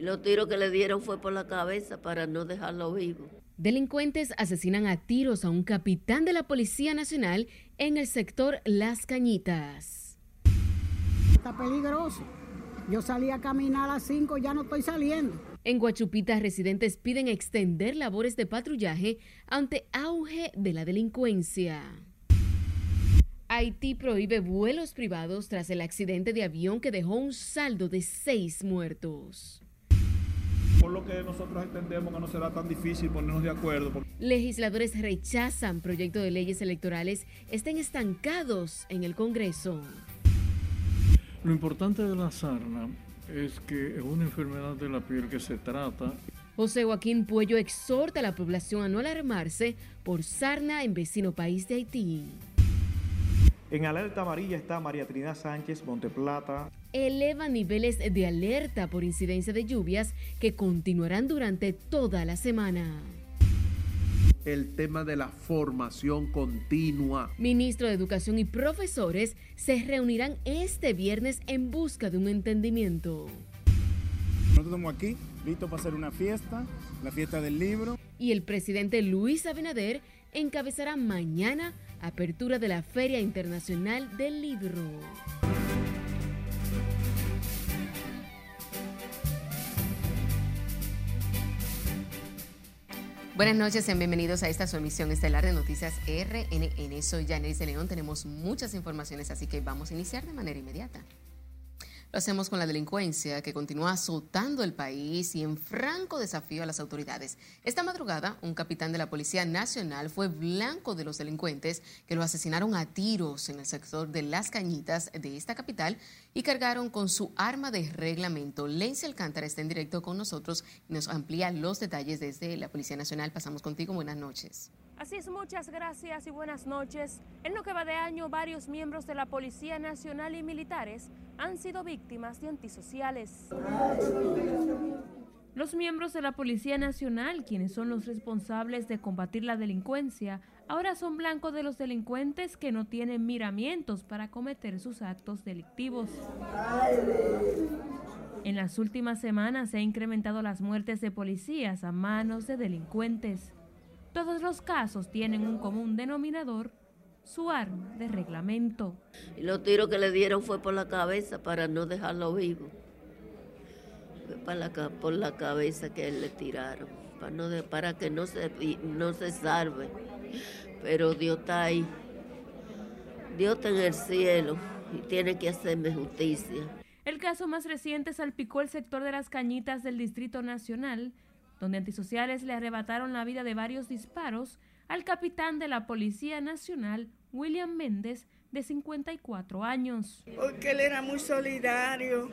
Los tiros que le dieron fue por la cabeza para no dejarlo vivo. Delincuentes asesinan a tiros a un capitán de la Policía Nacional en el sector Las Cañitas. Está peligroso. Yo salí a caminar a las 5, ya no estoy saliendo. En Guachupita, residentes piden extender labores de patrullaje ante auge de la delincuencia. Haití prohíbe vuelos privados tras el accidente de avión que dejó un saldo de seis muertos. Por lo que nosotros entendemos que no será tan difícil ponernos de acuerdo. Legisladores rechazan proyecto de leyes electorales estén estancados en el Congreso. Lo importante de la sarna es que es una enfermedad de la piel que se trata. José Joaquín Puello exhorta a la población a no alarmarse por sarna en vecino país de Haití. En alerta amarilla está María Trinidad Sánchez, Monteplata. Eleva niveles de alerta por incidencia de lluvias que continuarán durante toda la semana el tema de la formación continua. Ministro de Educación y profesores se reunirán este viernes en busca de un entendimiento. Nosotros estamos aquí, listos para hacer una fiesta, la fiesta del libro. Y el presidente Luis Abinader encabezará mañana apertura de la Feria Internacional del Libro. Buenas noches, sean bienvenidos a esta su emisión estelar de Noticias RNN. Soy Janice León, tenemos muchas informaciones, así que vamos a iniciar de manera inmediata. Lo hacemos con la delincuencia que continúa azotando el país y en franco desafío a las autoridades. Esta madrugada, un capitán de la Policía Nacional fue blanco de los delincuentes que lo asesinaron a tiros en el sector de Las Cañitas de esta capital y cargaron con su arma de reglamento. Lency Alcántara está en directo con nosotros y nos amplía los detalles desde la Policía Nacional. Pasamos contigo. Buenas noches. Así es, muchas gracias y buenas noches. En lo que va de año, varios miembros de la Policía Nacional y militares han sido víctimas de antisociales. Los miembros de la Policía Nacional, quienes son los responsables de combatir la delincuencia, ahora son blancos de los delincuentes que no tienen miramientos para cometer sus actos delictivos. En las últimas semanas se han incrementado las muertes de policías a manos de delincuentes. Todos los casos tienen un común denominador, su arma de reglamento. Y los tiros que le dieron fue por la cabeza para no dejarlo vivo. Fue la, por la cabeza que le tiraron, para, no para que no se, no se salve. Pero Dios está ahí. Dios está en el cielo y tiene que hacerme justicia. El caso más reciente salpicó el sector de las cañitas del Distrito Nacional, donde antisociales le arrebataron la vida de varios disparos al capitán de la Policía Nacional, William Méndez, de 54 años. Porque él era muy solidario,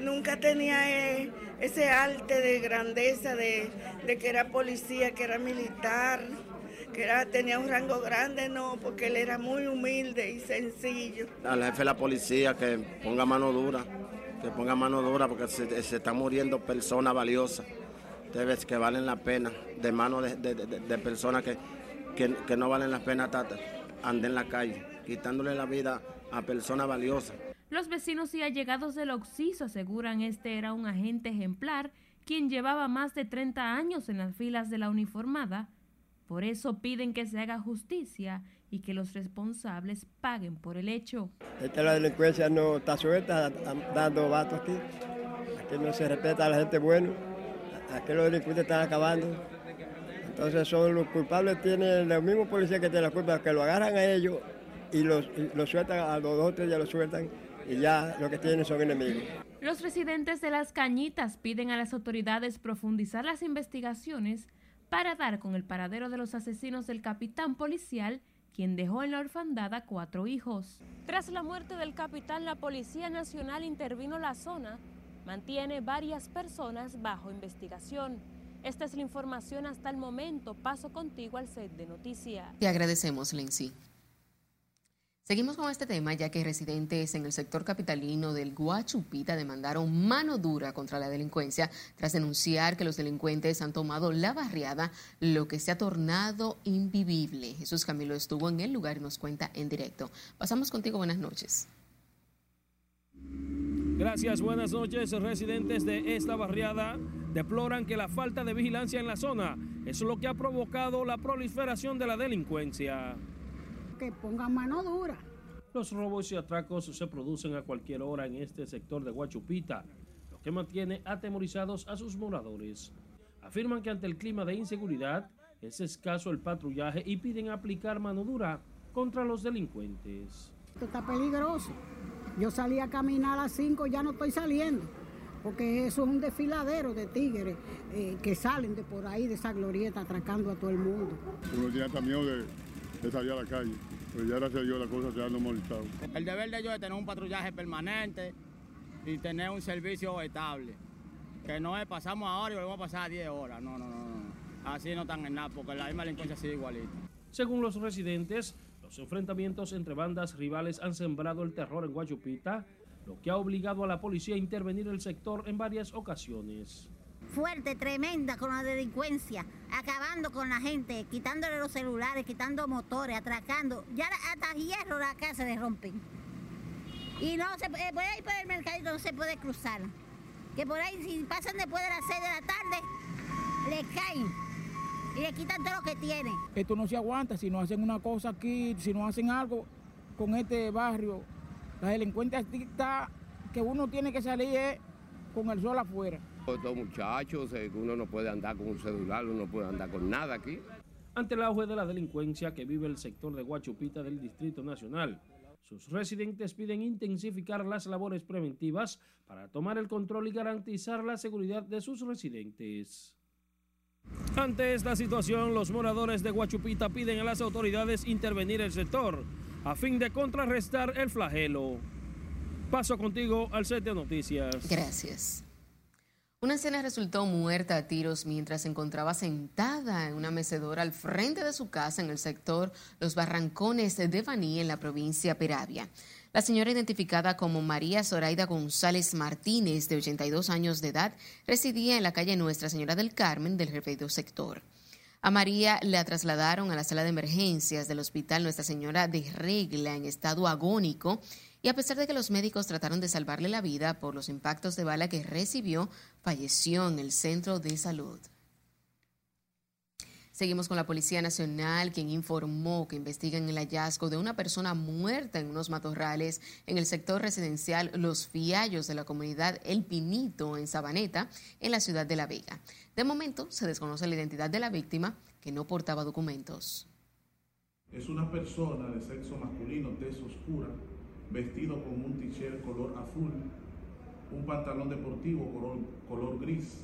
nunca tenía eh, ese arte de grandeza de, que era policía, que era militar, que era, tenía un rango grande, no, porque él era muy humilde y sencillo. Al jefe de la policía que ponga mano dura, que ponga mano dura porque se, se están muriendo personas valiosas debes que valen la pena, de manos de, personas que, que, no valen la pena anden en la calle, quitándole la vida a personas valiosas. Los vecinos y allegados del Oxiso aseguran este era un agente ejemplar quien llevaba más de 30 años en las filas de la uniformada. Por eso piden que se haga justicia y que los responsables paguen por el hecho. Esta la delincuencia no está suelta, dando vatos aquí. Aquí no se respeta a la gente buena aquí los delincuentes están acabando. Entonces son los culpables, tienen los mismos policías que tienen la culpa, que lo agarran a ellos y los, sueltan a los dos o tres ya los sueltan y ya lo que tienen son enemigos. Los residentes de Las Cañitas piden a las autoridades profundizar las investigaciones para dar con el paradero de los asesinos del capitán policial, quien dejó en la orfandad a cuatro hijos. Tras la muerte del capitán, la Policía Nacional intervino la zona mantiene varias personas bajo investigación. Esta es la información hasta el momento. Paso contigo al set de noticias. Te agradecemos, Lindsay. Seguimos con este tema ya que residentes en el sector capitalino del Guachupita demandaron mano dura contra la delincuencia tras denunciar que los delincuentes han tomado la barriada, lo que se ha tornado invivible. Jesús Camilo estuvo en el lugar y nos cuenta en directo. Pasamos contigo, buenas noches. Gracias, buenas noches. Residentes de esta barriada deploran que la falta de vigilancia en la zona es lo que ha provocado la proliferación de la delincuencia. Que pongan mano dura. Los robos y atracos se producen a cualquier hora en este sector de Guachupita, lo que mantiene atemorizados a sus moradores. Afirman que ante el clima de inseguridad es escaso el patrullaje y piden aplicar mano dura contra los delincuentes. Esto está peligroso. Yo salí a caminar a las 5, ya no estoy saliendo, porque eso es un desfiladero de tigres eh, que salen de por ahí, de esa glorieta, atracando a todo el mundo. Uno tiene hasta miedo de, de salir a la calle, pero ya gracias a Dios las cosas se han normalizado. El deber de ellos es tener un patrullaje permanente y tener un servicio estable. Que no es pasamos ahora y volvemos a pasar a 10 horas. No, no, no, no. Así no están en nada, porque la misma delincuencia sigue igualita. Según los residentes, los enfrentamientos entre bandas rivales han sembrado el terror en Guachupita, lo que ha obligado a la policía a intervenir el sector en varias ocasiones. Fuerte, tremenda con la delincuencia, acabando con la gente, quitándole los celulares, quitando motores, atracando. Ya hasta hierro la casa se rompen. Y no se puede, puede ir por el mercadito, no se puede cruzar. Que por ahí, si pasan después de las 6 de la tarde, le caen y le quitan todo lo que tienen. Esto no se aguanta si no hacen una cosa aquí, si no hacen algo con este barrio. La delincuencia está que uno tiene que salir con el sol afuera. Estos muchachos, uno no puede andar con un celular, uno no puede andar con nada aquí. Ante el auge de la delincuencia que vive el sector de Guachupita del Distrito Nacional, sus residentes piden intensificar las labores preventivas para tomar el control y garantizar la seguridad de sus residentes. Ante esta situación, los moradores de Guachupita piden a las autoridades intervenir el sector a fin de contrarrestar el flagelo. Paso contigo al set de noticias. Gracias. Una anciana resultó muerta a tiros mientras se encontraba sentada en una mecedora al frente de su casa en el sector Los Barrancones de Baní, en la provincia Peravia. La señora identificada como María Zoraida González Martínez, de 82 años de edad, residía en la calle Nuestra Señora del Carmen del referido sector. A María la trasladaron a la sala de emergencias del Hospital Nuestra Señora de Regla en estado agónico y a pesar de que los médicos trataron de salvarle la vida por los impactos de bala que recibió, falleció en el centro de salud. Seguimos con la Policía Nacional, quien informó que investigan el hallazgo de una persona muerta en unos matorrales en el sector residencial Los Fiallos de la comunidad El Pinito, en Sabaneta, en la ciudad de La Vega. De momento, se desconoce la identidad de la víctima, que no portaba documentos. Es una persona de sexo masculino, tez oscura, vestido con un t-shirt color azul, un pantalón deportivo color, color gris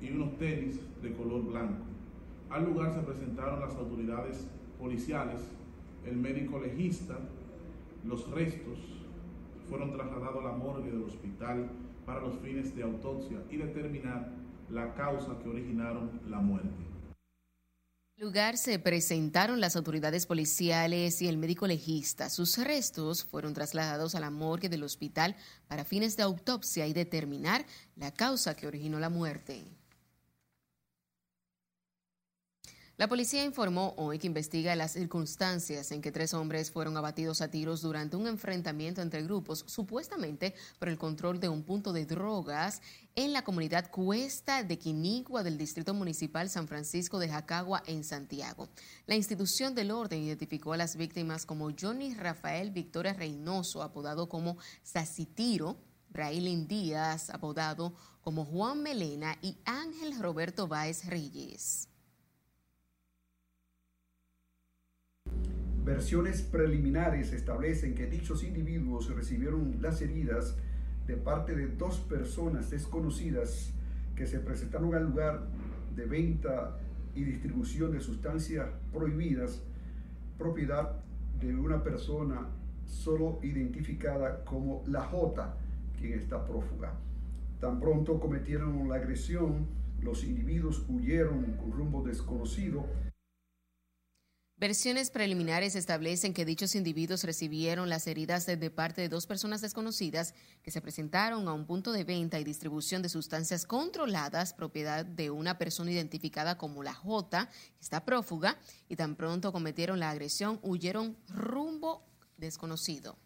y unos tenis de color blanco. Al lugar se presentaron las autoridades policiales, el médico legista, los restos fueron trasladados a la morgue del hospital para los fines de autopsia y determinar la causa que originaron la muerte. En lugar se presentaron las autoridades policiales y el médico legista. Sus restos fueron trasladados a la morgue del hospital para fines de autopsia y determinar la causa que originó la muerte. La policía informó hoy que investiga las circunstancias en que tres hombres fueron abatidos a tiros durante un enfrentamiento entre grupos, supuestamente por el control de un punto de drogas en la comunidad Cuesta de Quinigua del Distrito Municipal San Francisco de Jacagua, en Santiago. La institución del orden identificó a las víctimas como Johnny Rafael Victoria Reynoso, apodado como Sacitiro, Brailin Díaz, apodado como Juan Melena, y Ángel Roberto Báez Reyes. Versiones preliminares establecen que dichos individuos recibieron las heridas de parte de dos personas desconocidas que se presentaron al lugar de venta y distribución de sustancias prohibidas, propiedad de una persona solo identificada como la J, quien está prófuga. Tan pronto cometieron la agresión, los individuos huyeron con rumbo desconocido Versiones preliminares establecen que dichos individuos recibieron las heridas de, parte de dos personas desconocidas que se presentaron a un punto de venta y distribución de sustancias controladas, propiedad de una persona identificada como la J, que está prófuga, y tan pronto cometieron la agresión, huyeron rumbo desconocido.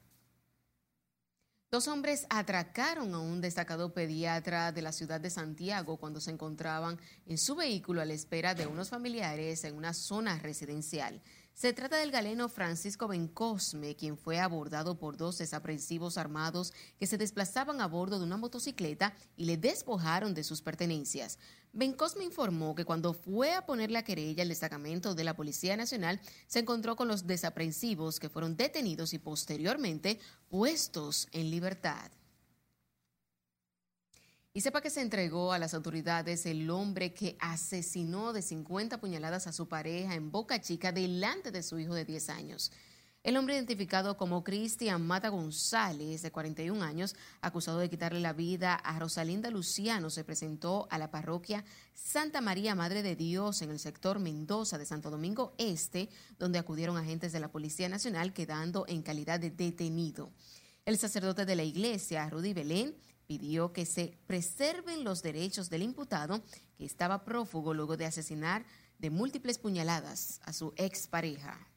Dos hombres atracaron a un destacado pediatra de la ciudad de Santiago cuando se encontraban en su vehículo a la espera de unos familiares en una zona residencial. Se trata del galeno Francisco Bencosme, quien fue abordado por dos desaprensivos armados que se desplazaban a bordo de una motocicleta y le despojaron de sus pertenencias. Bencosme informó que cuando fue a poner la querella al destacamento de la Policía Nacional, se encontró con los desaprensivos que fueron detenidos y posteriormente puestos en libertad. Y sepa que se entregó a las autoridades el hombre que asesinó de 50 puñaladas a su pareja en Boca Chica delante de su hijo de 10 años. El hombre identificado como Cristian Mata González, de 41 años, acusado de quitarle la vida a Rosalinda Luciano, se presentó a la parroquia Santa María Madre de Dios en el sector Mendoza de Santo Domingo Este, donde acudieron agentes de la Policía Nacional quedando en calidad de detenido. El sacerdote de la iglesia, Rudy Belén, pidió que se preserven los derechos del imputado que estaba prófugo luego de asesinar de múltiples puñaladas a su expareja.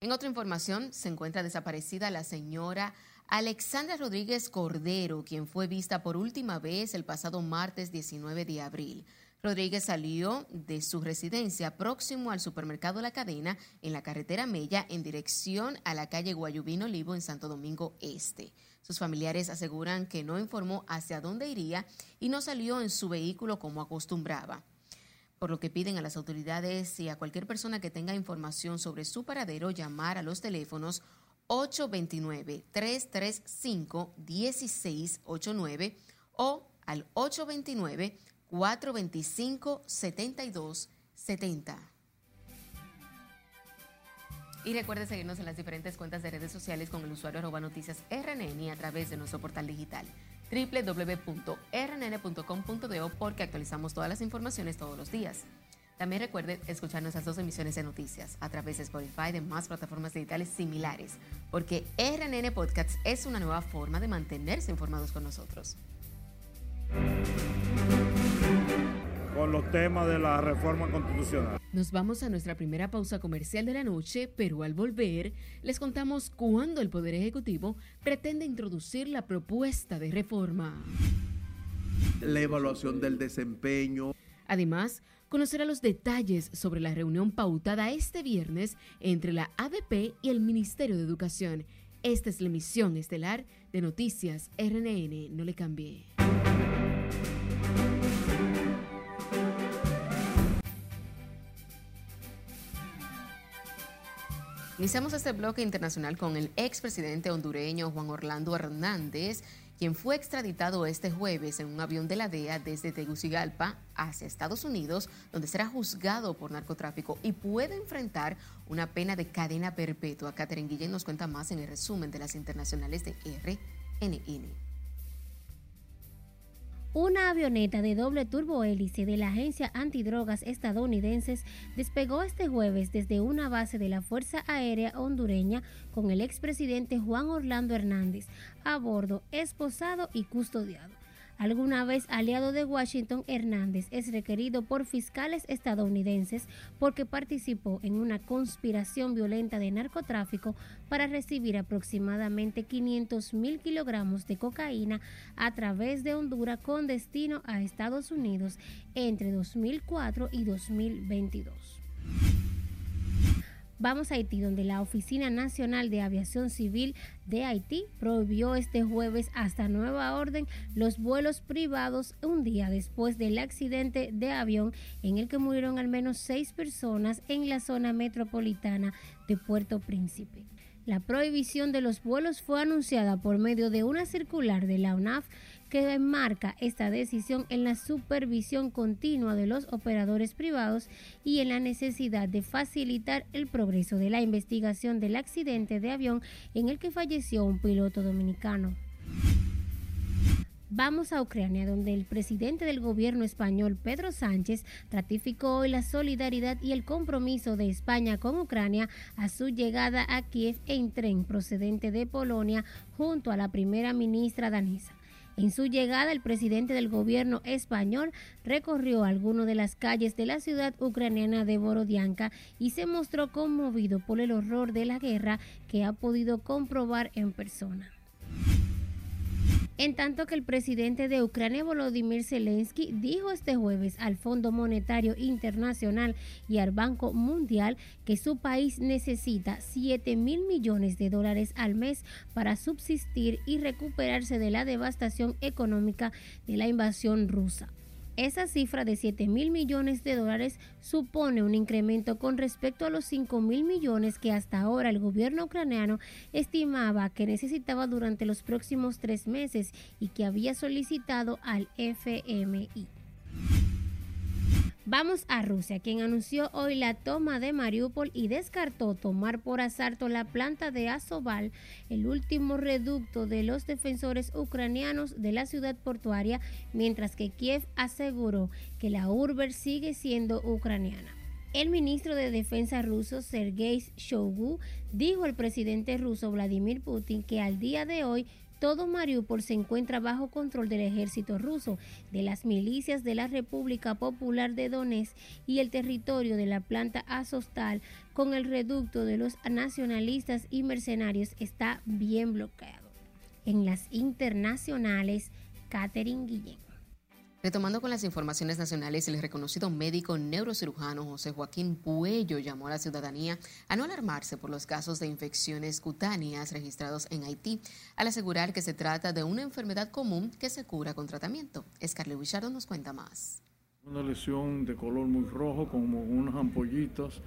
En otra información, se encuentra desaparecida la señora Alexandra Rodríguez Cordero, quien fue vista por última vez el pasado martes 19 de abril. Rodríguez salió de su residencia próximo al supermercado La Cadena en la carretera Mella en dirección a la calle Guayubino Olivo en Santo Domingo Este. Sus familiares aseguran que no informó hacia dónde iría y no salió en su vehículo como acostumbraba. Por lo que piden a las autoridades y a cualquier persona que tenga información sobre su paradero llamar a los teléfonos 829-335-1689 o al 829-425-7270. Y recuerde seguirnos en las diferentes cuentas de redes sociales con el usuario arroba noticias RNN y a través de nuestro portal digital www.rnn.com.do porque actualizamos todas las informaciones todos los días. También recuerde escuchar nuestras dos emisiones de noticias a través de Spotify y de más plataformas digitales similares, porque RNN Podcasts es una nueva forma de mantenerse informados con nosotros con los temas de la reforma constitucional. Nos vamos a nuestra primera pausa comercial de la noche, pero al volver les contamos cuándo el Poder Ejecutivo pretende introducir la propuesta de reforma. La evaluación del desempeño. Además, conocerá los detalles sobre la reunión pautada este viernes entre la ADP y el Ministerio de Educación. Esta es la emisión estelar de Noticias RNN. No le cambie. Iniciamos este bloque internacional con el expresidente hondureño Juan Orlando Hernández, quien fue extraditado este jueves en un avión de la DEA desde Tegucigalpa hacia Estados Unidos, donde será juzgado por narcotráfico y puede enfrentar una pena de cadena perpetua. Catherine Guillén nos cuenta más en el resumen de las internacionales de RNN. Una avioneta de doble turbohélice de la agencia antidrogas estadounidenses despegó este jueves desde una base de la Fuerza Aérea hondureña con el expresidente Juan Orlando Hernández a bordo, esposado y custodiado alguna vez aliado de Washington, Hernández es requerido por fiscales estadounidenses porque participó en una conspiración violenta de narcotráfico para recibir aproximadamente 500 mil kilogramos de cocaína a través de Honduras con destino a Estados Unidos entre 2004 y 2022. Vamos a Haití, donde la Oficina Nacional de Aviación Civil de Haití prohibió este jueves hasta nueva orden los vuelos privados un día después del accidente de avión en el que murieron al menos seis personas en la zona metropolitana de Puerto Príncipe. La prohibición de los vuelos fue anunciada por medio de una circular de la UNAF que enmarca esta decisión en la supervisión continua de los operadores privados y en la necesidad de facilitar el progreso de la investigación del accidente de avión en el que falleció un piloto dominicano. Vamos a Ucrania, donde el presidente del gobierno español, Pedro Sánchez, ratificó hoy la solidaridad y el compromiso de España con Ucrania a su llegada a Kiev en tren procedente de Polonia junto a la primera ministra danesa. En su llegada, el presidente del gobierno español recorrió algunas de las calles de la ciudad ucraniana de Borodianka y se mostró conmovido por el horror de la guerra que ha podido comprobar en persona. En tanto que el presidente de Ucrania, Volodymyr Zelensky, dijo este jueves al Fondo Monetario Internacional y al Banco Mundial que su país necesita 7 mil millones de dólares al mes para subsistir y recuperarse de la devastación económica de la invasión rusa. Esa cifra de 7 mil millones de dólares supone un incremento con respecto a los 5 mil millones que hasta ahora el gobierno ucraniano estimaba que necesitaba durante los próximos tres meses y que había solicitado al FMI. Vamos a Rusia, quien anunció hoy la toma de Mariupol y descartó tomar por asalto la planta de Azoval, el último reducto de los defensores ucranianos de la ciudad portuaria, mientras que Kiev aseguró que la urbe sigue siendo ucraniana. El ministro de Defensa ruso Sergei Shoigu dijo al presidente ruso Vladimir Putin que al día de hoy todo Mariupol se encuentra bajo control del ejército ruso, de las milicias de la República Popular de Donetsk y el territorio de la planta Azostal con el reducto de los nacionalistas y mercenarios está bien bloqueado. En las internacionales, Catherine Guillén. Retomando con las informaciones nacionales, el reconocido médico neurocirujano José Joaquín Puello llamó a la ciudadanía a no alarmarse por los casos de infecciones cutáneas registrados en Haití, al asegurar que se trata de una enfermedad común que se cura con tratamiento. Scarlett Wichardo nos cuenta más. Una lesión de color muy rojo, como unas ampollitas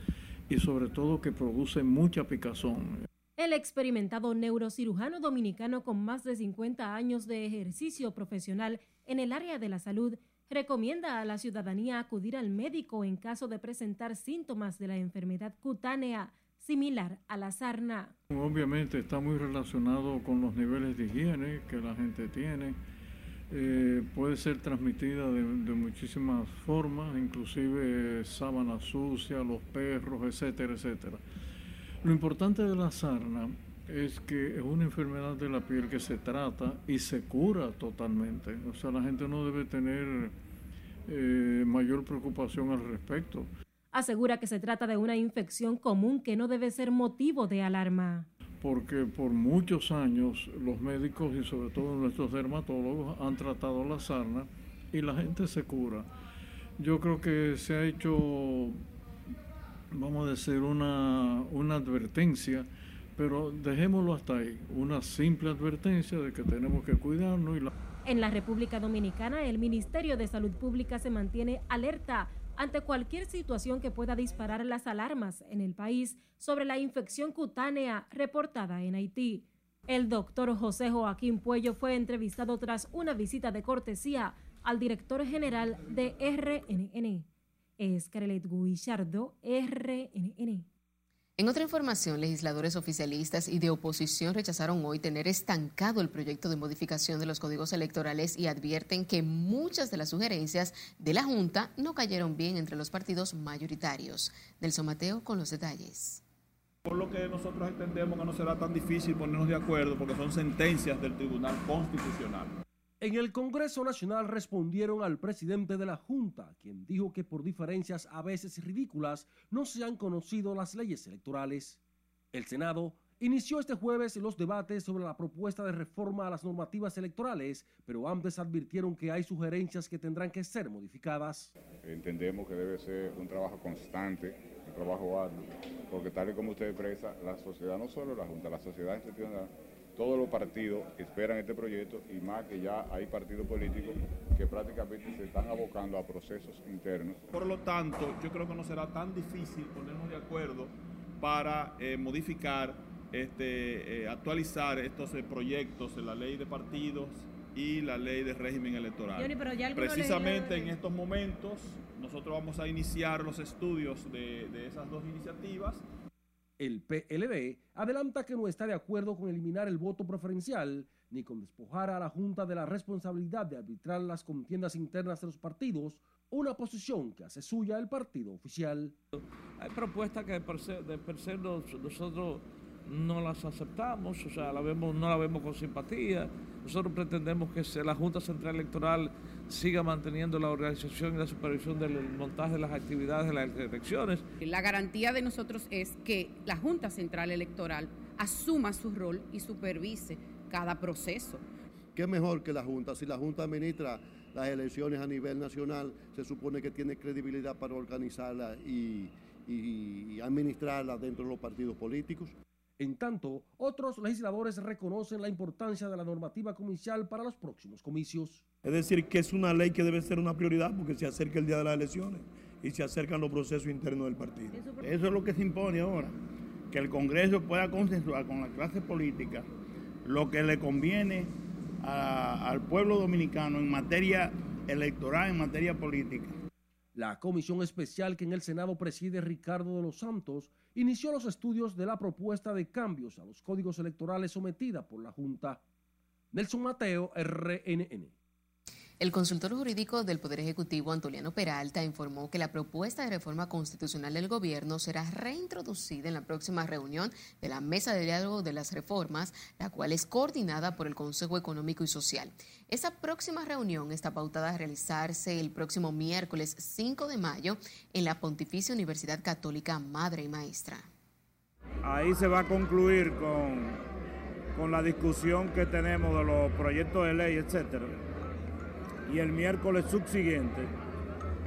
y sobre todo que produce mucha picazón. El experimentado neurocirujano dominicano con más de 50 años de ejercicio profesional en el área de la salud recomienda a la ciudadanía acudir al médico en caso de presentar síntomas de la enfermedad cutánea similar a la sarna. Obviamente está muy relacionado con los niveles de higiene que la gente tiene. Eh, puede ser transmitida de, de, muchísimas formas, inclusive sábana sucia, los perros, etcétera, etcétera. Lo importante de la sarna es que es una enfermedad de la piel que se trata y se cura totalmente. O sea, la gente no debe tener eh, mayor preocupación al respecto. Asegura que se trata de una infección común que no debe ser motivo de alarma. Porque por muchos años los médicos y sobre todo nuestros dermatólogos han tratado la sarna y la gente se cura. Yo creo que se ha hecho, vamos a decir, una, una advertencia pero dejémoslo hasta ahí, una simple advertencia de que tenemos que cuidarnos. Y la... En la República Dominicana, el Ministerio de Salud Pública se mantiene alerta ante cualquier situación que pueda disparar las alarmas en el país sobre la infección cutánea reportada en Haití. El doctor José Joaquín Puello fue entrevistado tras una visita de cortesía al director general de RNN. Escarelet Guillardo, RNN. En otra información, legisladores oficialistas y de oposición rechazaron hoy tener estancado el proyecto de modificación de los códigos electorales y advierten que muchas de las sugerencias de la Junta no cayeron bien entre los partidos mayoritarios. Nelson Mateo con los detalles. Por lo que nosotros entendemos que no será tan difícil ponernos de acuerdo porque son sentencias del Tribunal Constitucional. En el Congreso Nacional respondieron al presidente de la Junta, quien dijo que por diferencias a veces ridículas no se han conocido las leyes electorales. El Senado inició este jueves los debates sobre la propuesta de reforma a las normativas electorales, pero antes advirtieron que hay sugerencias que tendrán que ser modificadas. Entendemos que debe ser un trabajo constante, un trabajo arduo, porque tal y como usted expresa, la sociedad, no solo la Junta, la sociedad institucional todos los partidos esperan este proyecto y más que ya hay partidos políticos que prácticamente se están abocando a procesos internos. Por lo tanto, yo creo que no será tan difícil ponernos de acuerdo para eh, modificar, este, eh, actualizar estos eh, proyectos en la ley de partidos y la ley de régimen electoral. Precisamente en estos momentos nosotros vamos a iniciar los estudios de, de esas dos iniciativas el PLD adelanta que no está de acuerdo con eliminar el voto preferencial ni con despojar a la Junta de la responsabilidad de arbitrar las contiendas internas de los partidos, una posición que hace suya el partido oficial. Hay propuestas que de per se nosotros no las aceptamos, o sea, la vemos, no la vemos con simpatía. Nosotros pretendemos que la Junta Central Electoral siga manteniendo la organización y la supervisión del montaje de las actividades de las elecciones. La garantía de nosotros es que la Junta Central Electoral asuma su rol y supervise cada proceso. ¿Qué mejor que la Junta? Si la Junta administra las elecciones a nivel nacional, se supone que tiene credibilidad para organizarlas y, y administrarlas dentro de los partidos políticos. En tanto, otros legisladores reconocen la importancia de la normativa comicial para los próximos comicios. Es decir, que es una ley que debe ser una prioridad porque se acerca el día de las elecciones y se acercan los procesos internos del partido. Eso es lo que se impone ahora, que el Congreso pueda consensuar con la clase política lo que le conviene al pueblo dominicano en materia electoral, en materia política. La comisión especial que en el Senado preside Ricardo de los Santos inició los estudios de la propuesta de cambios a los códigos electorales sometida por la Junta. Nelson Mateo, RNN. El consultor jurídico del Poder Ejecutivo, Antoliano Peralta, informó que la propuesta de reforma constitucional del gobierno será reintroducida en la próxima reunión de la Mesa de Diálogo de las Reformas, la cual es coordinada por el Consejo Económico y Social. Esa próxima reunión está pautada a realizarse el próximo miércoles 5 de mayo en la Pontificia Universidad Católica Madre y Maestra. Ahí se va a concluir con, con la discusión que tenemos de los proyectos de ley, etcétera y el miércoles subsiguiente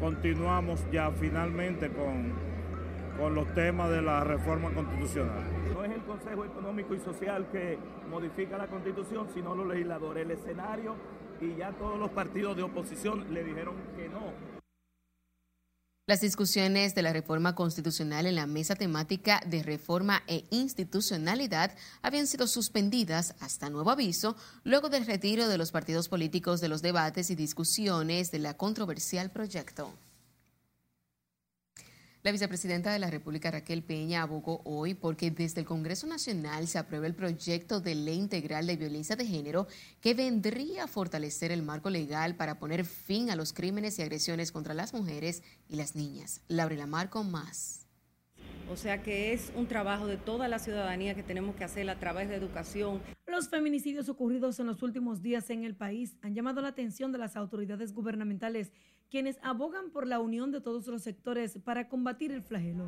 continuamos ya finalmente con, con los temas de la reforma constitucional. No es el Consejo Económico y Social que modifica la constitución, sino los legisladores. El escenario y ya todos los partidos de oposición le dijeron que no. Las discusiones de la reforma constitucional en la mesa temática de reforma e institucionalidad habían sido suspendidas hasta nuevo aviso luego del retiro de los partidos políticos de los debates y discusiones de la controversial proyecto. La vicepresidenta de la República, Raquel Peña, abogó hoy porque desde el Congreso Nacional se aprueba el proyecto de ley integral de violencia de género que vendría a fortalecer el marco legal para poner fin a los crímenes y agresiones contra las mujeres y las niñas. Laurela Marco, más. O sea que es un trabajo de toda la ciudadanía que tenemos que hacer a través de educación. Los feminicidios ocurridos en los últimos días en el país han llamado la atención de las autoridades gubernamentales quienes abogan por la unión de todos los sectores para combatir el flagelo.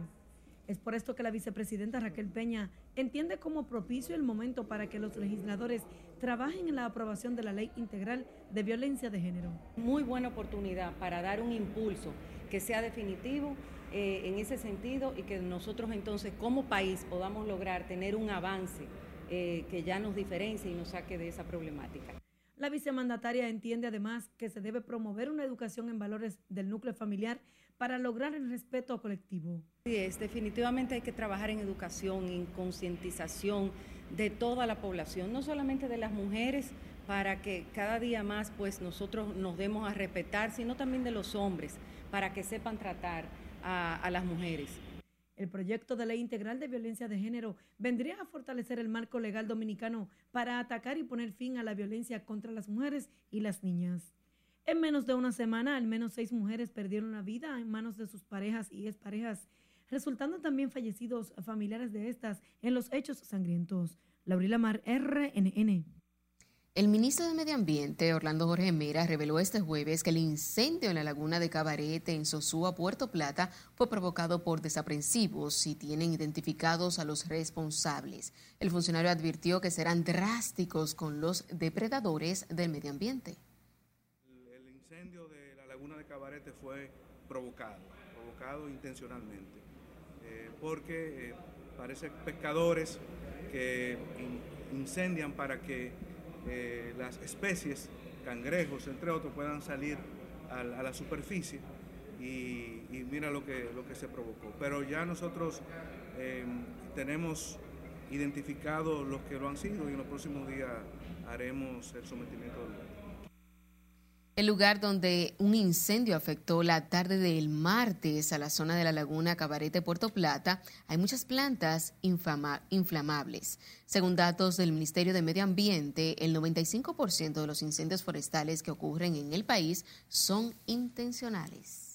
Es por esto que la vicepresidenta Raquel Peña entiende como propicio el momento para que los legisladores trabajen en la aprobación de la ley integral de violencia de género. Muy buena oportunidad para dar un impulso que sea definitivo eh, en ese sentido y que nosotros entonces como país podamos lograr tener un avance eh, que ya nos diferencie y nos saque de esa problemática. La vicemandataria entiende además que se debe promover una educación en valores del núcleo familiar para lograr el respeto colectivo. Sí, es, definitivamente hay que trabajar en educación, en concientización de toda la población, no solamente de las mujeres, para que cada día más pues nosotros nos demos a respetar, sino también de los hombres, para que sepan tratar a las mujeres. El proyecto de ley integral de violencia de género vendría a fortalecer el marco legal dominicano para atacar y poner fin a la violencia contra las mujeres y las niñas. En menos de una semana, al menos seis mujeres perdieron la vida en manos de sus parejas y exparejas, resultando también fallecidos familiares de estas en los hechos sangrientos. Laurila Mar, RNN. El ministro de Medio Ambiente, Orlando Jorge Mera, reveló este jueves que el incendio en la laguna de Cabarete, en Sosúa, Puerto Plata, fue provocado por desaprensivos y tienen identificados a los responsables. El funcionario advirtió que serán drásticos con los depredadores del medio ambiente. El incendio de la laguna de Cabarete fue provocado, provocado intencionalmente, eh, porque eh, parece pescadores que incendian para que eh, las especies, cangrejos, entre otros, puedan salir a, la superficie y, mira lo que, lo que se provocó. Pero ya nosotros em, tenemos identificado los que lo han sido y en los próximos días haremos el sometimiento del el lugar donde un incendio afectó la tarde del martes a la zona de la laguna Cabarete Puerto Plata, hay muchas plantas inflamables. Según datos del Ministerio de Medio Ambiente, el 95% de los incendios forestales que ocurren en el país son intencionales.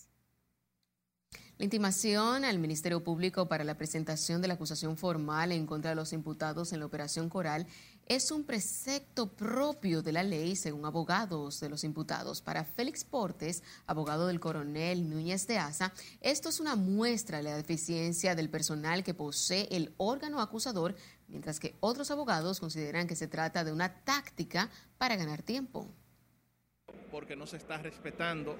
La intimación al Ministerio Público para la presentación de la acusación formal en contra de los imputados en la Operación Coral es un precepto propio de la ley, según abogados de los imputados. Para Félix Portes, abogado del coronel Núñez de Asa, esto es una muestra de la deficiencia del personal que posee el órgano acusador, mientras que otros abogados consideran que se trata de una táctica para ganar tiempo. Porque no se está respetando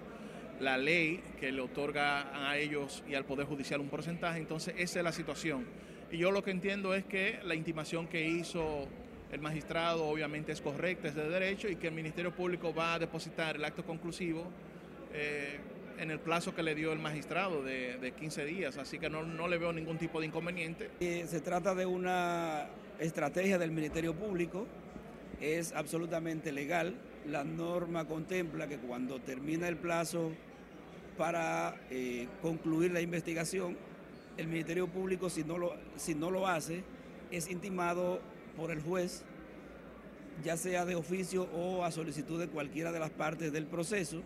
la ley que le otorga a ellos y al Poder Judicial un porcentaje, entonces esa es la situación. Y yo lo que entiendo es que la intimación que hizo el magistrado obviamente es correcta, es de derecho y que el Ministerio Público va a depositar el acto conclusivo eh, en el plazo que le dio el magistrado de, 15 días, así que no, no, le veo ningún tipo de inconveniente. Eh, se trata de una estrategia del Ministerio Público, es absolutamente legal, la norma contempla que cuando termina el plazo para eh, concluir la investigación. El Ministerio Público, si no, lo, si no lo hace, es intimado por el juez, ya sea de oficio o a solicitud de cualquiera de las partes del proceso.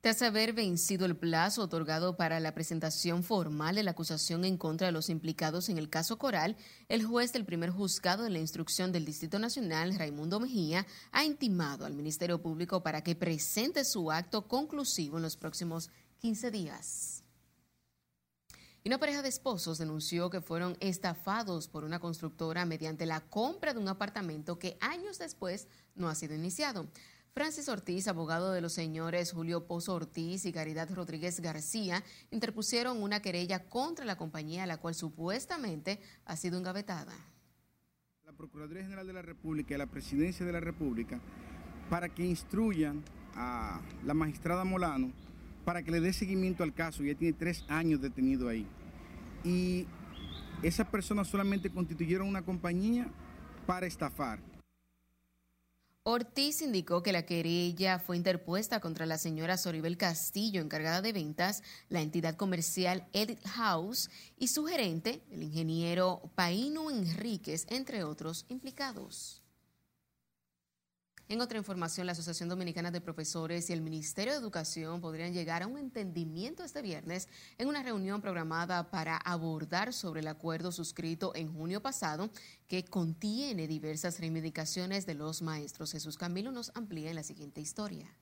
Tras haber vencido el plazo otorgado para la presentación formal de la acusación en contra de los implicados en el caso Coral, el juez del primer juzgado de la instrucción del Distrito Nacional, Raimundo Mejía, ha intimado al Ministerio Público para que presente su acto conclusivo en los próximos 15 días. Y una pareja de esposos denunció que fueron estafados por una constructora mediante la compra de un apartamento que años después no ha sido iniciado. Francis Ortiz, abogado de los señores Julio Pozo Ortiz y Caridad Rodríguez García, interpusieron una querella contra la compañía, la cual supuestamente ha sido engavetada. La Procuraduría General de la República y la Presidencia de la República para que instruyan a la magistrada Molano para que le dé seguimiento al caso. Ya tiene tres años detenido ahí. Y esas personas solamente constituyeron una compañía para estafar. Ortiz indicó que la querella fue interpuesta contra la señora Soribel Castillo, encargada de ventas, la entidad comercial Edit House y su gerente, el ingeniero Paino Enríquez, entre otros implicados. En otra información, la Asociación Dominicana de Profesores y el Ministerio de Educación podrían llegar a un entendimiento este viernes en una reunión programada para abordar sobre el acuerdo suscrito en junio pasado que contiene diversas reivindicaciones de los maestros. Jesús Camilo nos amplía en la siguiente historia.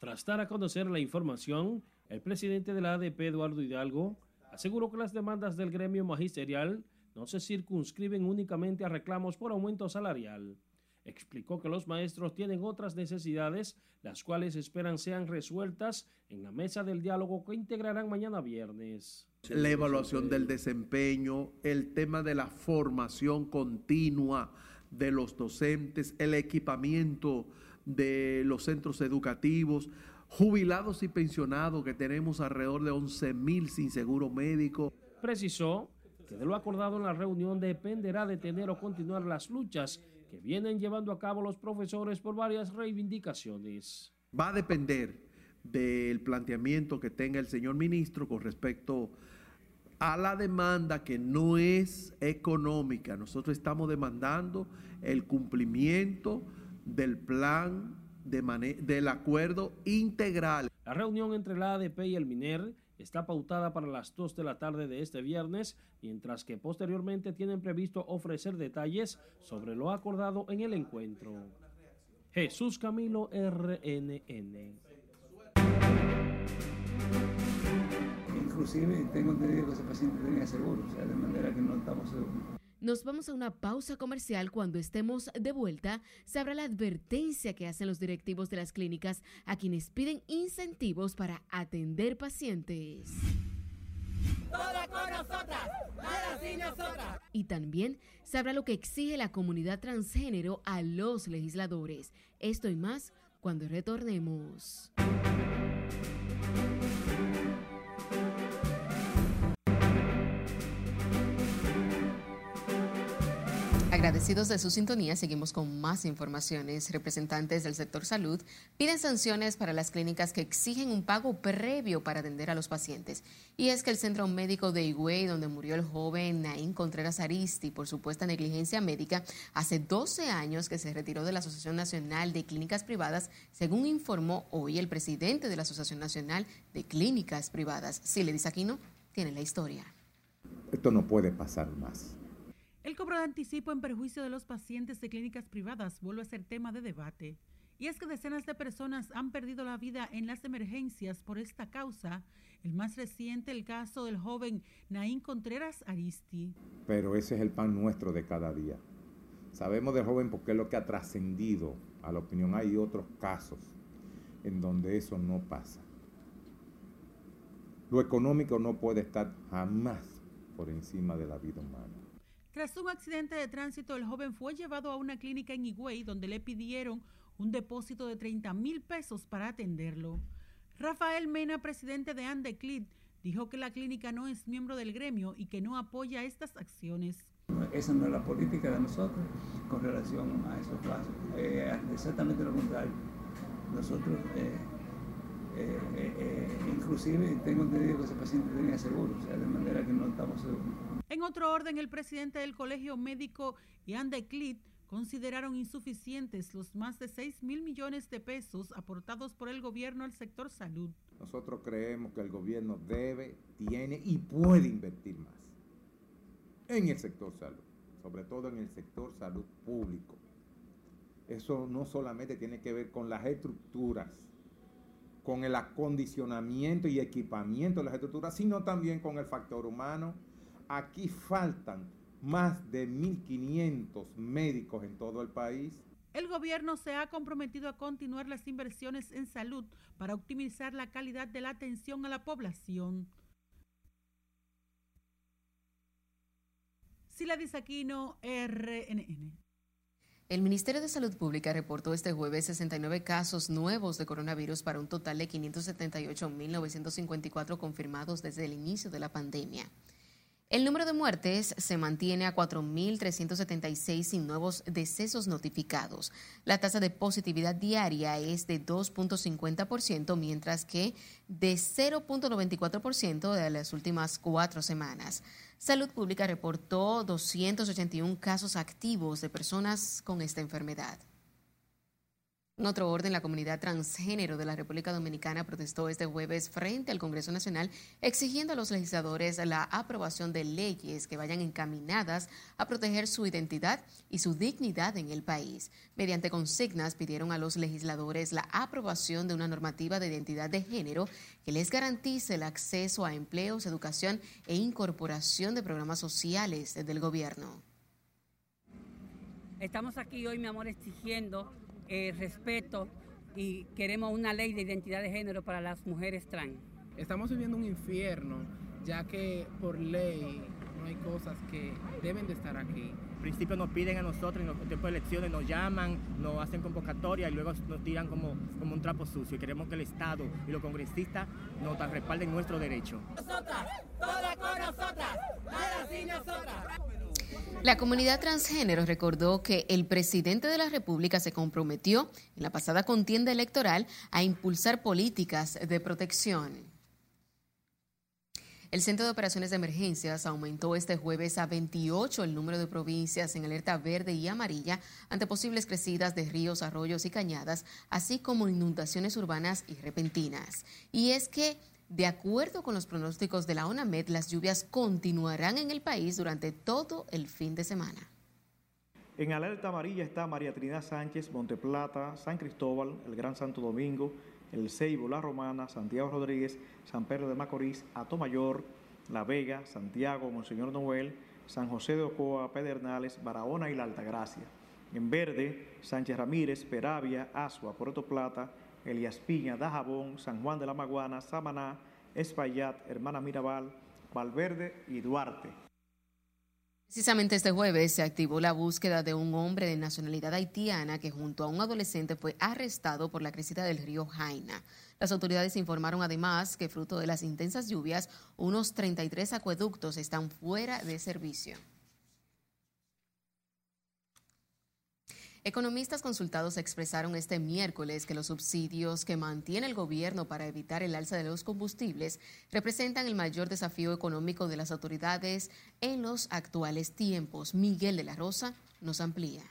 Tras dar a conocer la información, el presidente de la ADP, Eduardo Hidalgo, aseguró que las demandas del gremio magisterial no se circunscriben únicamente a reclamos por aumento salarial. Explicó que los maestros tienen otras necesidades, las cuales esperan sean resueltas en la mesa del diálogo que integrarán mañana viernes. La evaluación del desempeño, el tema de la formación continua de los docentes, el equipamiento de los centros educativos, jubilados y pensionados que tenemos alrededor de 11 mil sin seguro médico. Precisó que de lo acordado en la reunión dependerá de tener o continuar las luchas que vienen llevando a cabo los profesores por varias reivindicaciones. Va a depender del planteamiento que tenga el señor ministro con respecto a la demanda que no es económica. Nosotros estamos demandando el cumplimiento del plan de del acuerdo integral. La reunión entre la ADP y el MINER está pautada para las 2 de la tarde de este viernes, mientras que posteriormente tienen previsto ofrecer detalles sobre lo acordado en el encuentro. Jesús Camilo RNN. Inclusive tengo entendido que ese paciente tenía seguro, o sea, de manera que no estamos seguros. Nos vamos a una pausa comercial. Cuando estemos de vuelta, sabrá la advertencia que hacen los directivos de las clínicas a quienes piden incentivos para atender pacientes. Toda con nosotras, nada sin nosotras. Y también sabrá lo que exige la comunidad transgénero a los legisladores. Esto y más cuando retornemos. Agradecidos de su sintonía, seguimos con más informaciones. Representantes del sector salud piden sanciones para las clínicas que exigen un pago previo para atender a los pacientes. Y es que el centro médico de Higüey, donde murió el joven Naín Contreras Aristi por supuesta negligencia médica, hace 12 años que se retiró de la Asociación Nacional de Clínicas Privadas, según informó hoy el presidente de la Asociación Nacional de Clínicas Privadas. Si le dice aquí no, tiene la historia. Esto no puede pasar más. El cobro de anticipo en perjuicio de los pacientes de clínicas privadas vuelve a ser tema de debate. Y es que decenas de personas han perdido la vida en las emergencias por esta causa. El más reciente, el caso del joven Naín Contreras Aristi. Pero ese es el pan nuestro de cada día. Sabemos del joven porque es lo que ha trascendido a la opinión. Hay otros casos en donde eso no pasa. Lo económico no puede estar jamás por encima de la vida humana. Tras un accidente de tránsito, el joven fue llevado a una clínica en Higüey donde le pidieron un depósito de 30 mil pesos para atenderlo. Rafael Mena, presidente de Andeclid, dijo que la clínica no es miembro del gremio y que no apoya estas acciones. Esa no es la política de nosotros con relación a esos casos. Eh, exactamente lo contrario. Nosotros, eh, eh, inclusive, tengo entendido que ese paciente tenía seguro, o sea, de manera que no estamos seguros. En otro orden, el presidente del Colegio Médico y Andeclit consideraron insuficientes los más de 6 mil millones de pesos aportados por el gobierno al sector salud. Nosotros creemos que el gobierno debe, tiene y puede invertir más en el sector salud, sobre todo en el sector salud público. Eso no solamente tiene que ver con las estructuras, con el acondicionamiento y equipamiento de las estructuras, sino también con el factor humano, Aquí faltan más de 1.500 médicos en todo el país. El gobierno se ha comprometido a continuar las inversiones en salud para optimizar la calidad de la atención a la población. Sila Disaquino, RNN. El Ministerio de Salud Pública reportó este jueves 69 casos nuevos de coronavirus para un total de 578.954 confirmados desde el inicio de la pandemia. El número de muertes se mantiene a 4.376 sin nuevos decesos notificados. La tasa de positividad diaria es de 2.50%, mientras que de 0.94% de las últimas cuatro semanas. Salud Pública reportó 281 casos activos de personas con esta enfermedad. En otro orden, la comunidad transgénero de la República Dominicana protestó este jueves frente al Congreso Nacional exigiendo a los legisladores la aprobación de leyes que vayan encaminadas a proteger su identidad y su dignidad en el país. Mediante consignas pidieron a los legisladores la aprobación de una normativa de identidad de género que les garantice el acceso a empleos, educación e incorporación de programas sociales del gobierno. Estamos aquí hoy, mi amor, exigiendo eh, respeto y queremos una ley de identidad de género para las mujeres trans. Estamos viviendo un infierno, ya que por ley no hay cosas que deben de estar aquí. En principio nos piden a nosotros en los tiempos de elecciones, nos llaman, nos hacen convocatoria y luego nos tiran como, como un trapo sucio. Y queremos que el Estado y los congresistas nos respalden nuestro derecho. Nosotras, todas con nosotras, nada sin nosotras. La comunidad transgénero recordó que el presidente de la República se comprometió en la pasada contienda electoral a impulsar políticas de protección. El Centro de Operaciones de Emergencias aumentó este jueves a 28 el número de provincias en alerta verde y amarilla ante posibles crecidas de ríos, arroyos y cañadas, así como inundaciones urbanas y repentinas. Y es que de acuerdo con los pronósticos de la ONAMED, las lluvias continuarán en el país durante todo el fin de semana. En alerta amarilla está María Trinidad Sánchez, Monteplata, San Cristóbal, el Gran Santo Domingo, el Ceibo, La Romana, Santiago Rodríguez, San Pedro de Macorís, Atomayor, La Vega, Santiago, Monseñor Noel, San José de Ocoa, Pedernales, Barahona y La Altagracia. En verde, Sánchez Ramírez, Peravia, Asua, Puerto Plata, Elías Piña, Dajabón, San Juan de la Maguana, Samaná, Espaillat, Hermana Mirabal, Valverde y Duarte. Precisamente este jueves se activó la búsqueda de un hombre de nacionalidad haitiana que junto a un adolescente fue arrestado por la crecida del río Jaina. Las autoridades informaron además que fruto de las intensas lluvias, unos 33 acueductos están fuera de servicio. Economistas consultados expresaron este miércoles que los subsidios que mantiene el gobierno para evitar el alza de los combustibles representan el mayor desafío económico de las autoridades en los actuales tiempos. Miguel de la Rosa nos amplía.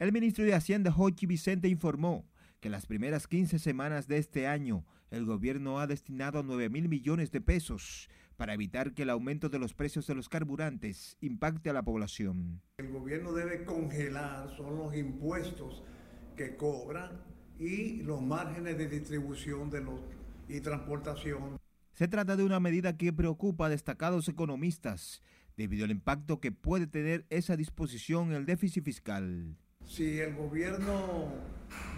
El ministro de Hacienda, Jochi Vicente, informó que las primeras 15 semanas de este año el gobierno ha destinado 9 mil millones de pesos para evitar que el aumento de los precios de los carburantes impacte a la población. El gobierno debe congelar son los impuestos que cobra y los márgenes de distribución de los y transportación. Se trata de una medida que preocupa a destacados economistas debido al impacto que puede tener esa disposición en el déficit fiscal. Si el gobierno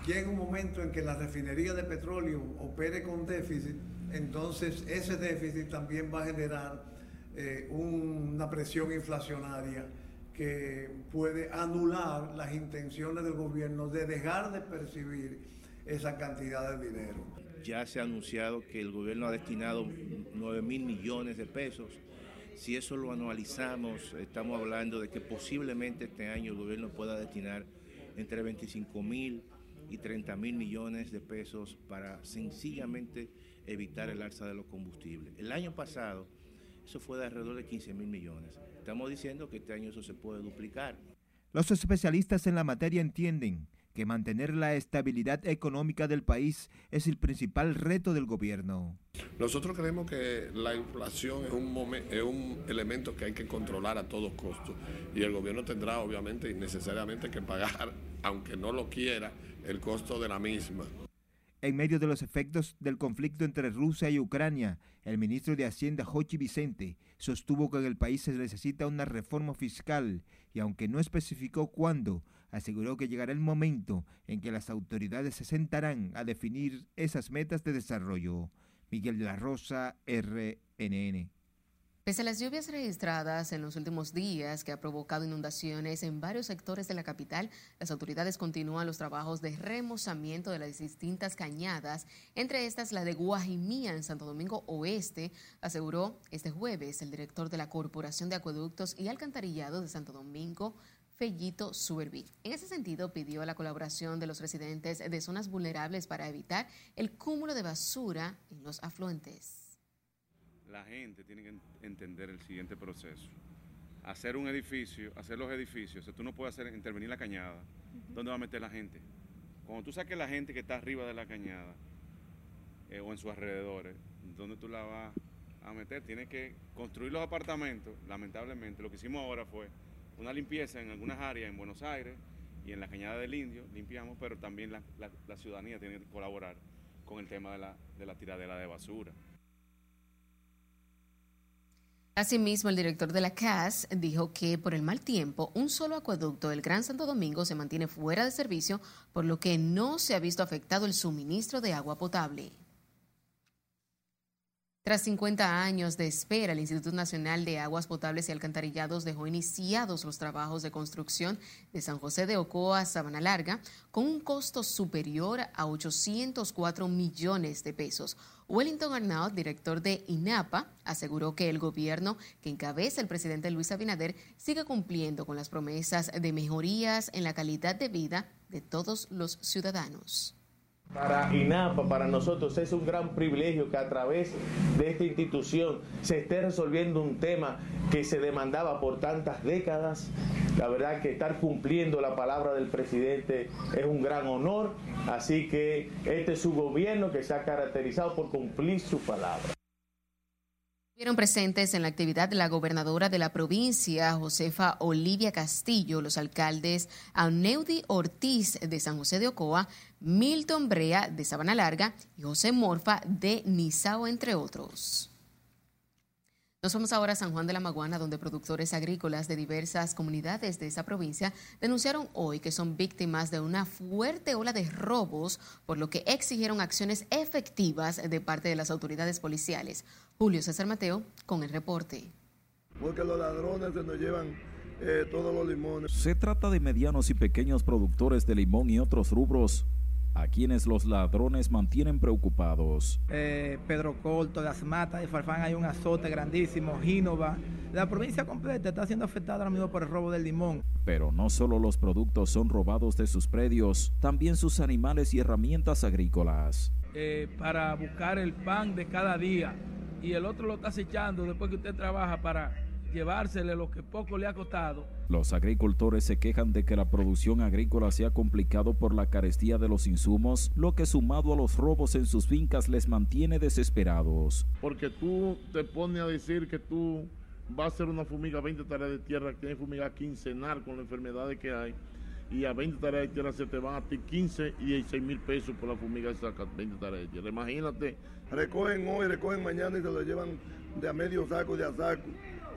llega un momento en que la refinería de petróleo opere con déficit, entonces ese déficit también va a generar eh, una presión inflacionaria que puede anular las intenciones del gobierno de dejar de percibir esa cantidad de dinero. Ya se ha anunciado que el gobierno ha destinado 9 mil millones de pesos. Si eso lo anualizamos, estamos hablando de que posiblemente este año el gobierno pueda destinar entre 25 mil y 30 mil millones de pesos para sencillamente evitar el alza de los combustibles. El año pasado eso fue de alrededor de 15 mil millones. Estamos diciendo que este año eso se puede duplicar. Los especialistas en la materia entienden que mantener la estabilidad económica del país es el principal reto del gobierno. Nosotros creemos que la inflación es un, es un elemento que hay que controlar a todos costos y el gobierno tendrá obviamente y necesariamente que pagar, aunque no lo quiera, el costo de la misma. En medio de los efectos del conflicto entre Rusia y Ucrania, el ministro de Hacienda, Jochi Vicente, sostuvo que en el país se necesita una reforma fiscal y aunque no especificó cuándo, aseguró que llegará el momento en que las autoridades se sentarán a definir esas metas de desarrollo. Miguel de la Rosa, RNN. Pese a las lluvias registradas en los últimos días que ha provocado inundaciones en varios sectores de la capital, las autoridades continúan los trabajos de remozamiento de las distintas cañadas, entre estas la de Guajimía en Santo Domingo Oeste, aseguró este jueves el director de la Corporación de Acueductos y Alcantarillado de Santo Domingo, Fellito Suberví. En ese sentido, pidió la colaboración de los residentes de zonas vulnerables para evitar el cúmulo de basura en los afluentes la gente tiene que entender el siguiente proceso. Hacer un edificio, hacer los edificios, tú no puedes hacer intervenir la cañada. ¿Dónde va a meter la gente? Cuando tú saques la gente que está arriba de la cañada eh, o en sus alrededores, ¿dónde tú la vas a meter? Tienes que construir los apartamentos. Lamentablemente, lo que hicimos ahora fue una limpieza en algunas áreas en Buenos Aires y en la cañada del Indio, limpiamos, pero también la, ciudadanía tiene que colaborar con el tema de la, de la tiradera de basura. Asimismo, el director de la CAS dijo que por el mal tiempo, un solo acueducto del Gran Santo Domingo se mantiene fuera de servicio, por lo que no se ha visto afectado el suministro de agua potable. Tras 50 años de espera, el Instituto Nacional de Aguas Potables y Alcantarillados dejó iniciados los trabajos de construcción de San José de Ocoa, Sabana Larga, con un costo superior a 804 millones de pesos. Wellington Arnaud, director de INAPA, aseguró que el gobierno que encabeza el presidente Luis Abinader sigue cumpliendo con las promesas de mejorías en la calidad de vida de todos los ciudadanos. Para INAPA, para nosotros es un gran privilegio que a través de esta institución se esté resolviendo un tema que se demandaba por tantas décadas. La verdad que estar cumpliendo la palabra del presidente es un gran honor, así que este es su gobierno que se ha caracterizado por cumplir su palabra. Estuvieron presentes en la actividad la gobernadora de la provincia, Josefa Olivia Castillo, los alcaldes Auneudi Ortiz de San José de Ocoa, Milton Brea de Sabana Larga y José Morfa de Nizao, entre otros. Nos vamos ahora a San Juan de la Maguana, donde productores agrícolas de diversas comunidades de esa provincia denunciaron hoy que son víctimas de una fuerte ola de robos, por lo que exigieron acciones efectivas de parte de las autoridades policiales. Julio César Mateo con el reporte. Porque los ladrones se nos llevan eh, todos los limones. Se trata de medianos y pequeños productores de limón y otros rubros a quienes los ladrones mantienen preocupados. Eh, Pedro Corto, Las Matas, de Farfán hay un azote grandísimo, Gínova. La provincia completa está siendo afectada ahora mismo por el robo del limón. Pero no solo los productos son robados de sus predios, también sus animales y herramientas agrícolas. Eh, para buscar el pan de cada día y el otro lo está acechando después que usted trabaja para llevársele lo que poco le ha costado. Los agricultores se quejan de que la producción agrícola se ha complicado por la carestía de los insumos, lo que sumado a los robos en sus fincas les mantiene desesperados. Porque tú te pones a decir que tú vas a hacer una fumiga 20 tareas de tierra, que hay fumiga quincenal con las enfermedades que hay, y a 20 tareas de tierra se te van a ti 15 y 16 mil pesos por la fumiga esa 20 tareas de tierra. Imagínate. Recogen hoy, recogen mañana y se lo llevan de a medio saco, de a saco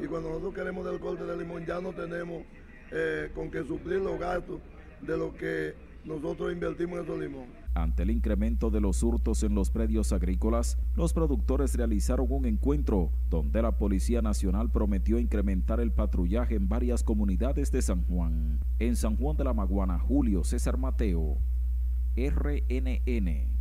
y cuando nosotros queremos del corte de limón ya no tenemos eh, con que suplir los gastos de lo que nosotros invertimos en esos limón. Ante el incremento de los hurtos en los predios agrícolas, los productores realizaron un encuentro donde la Policía Nacional prometió incrementar el patrullaje en varias comunidades de San Juan. En San Juan de la Maguana, Julio César Mateo, RNN.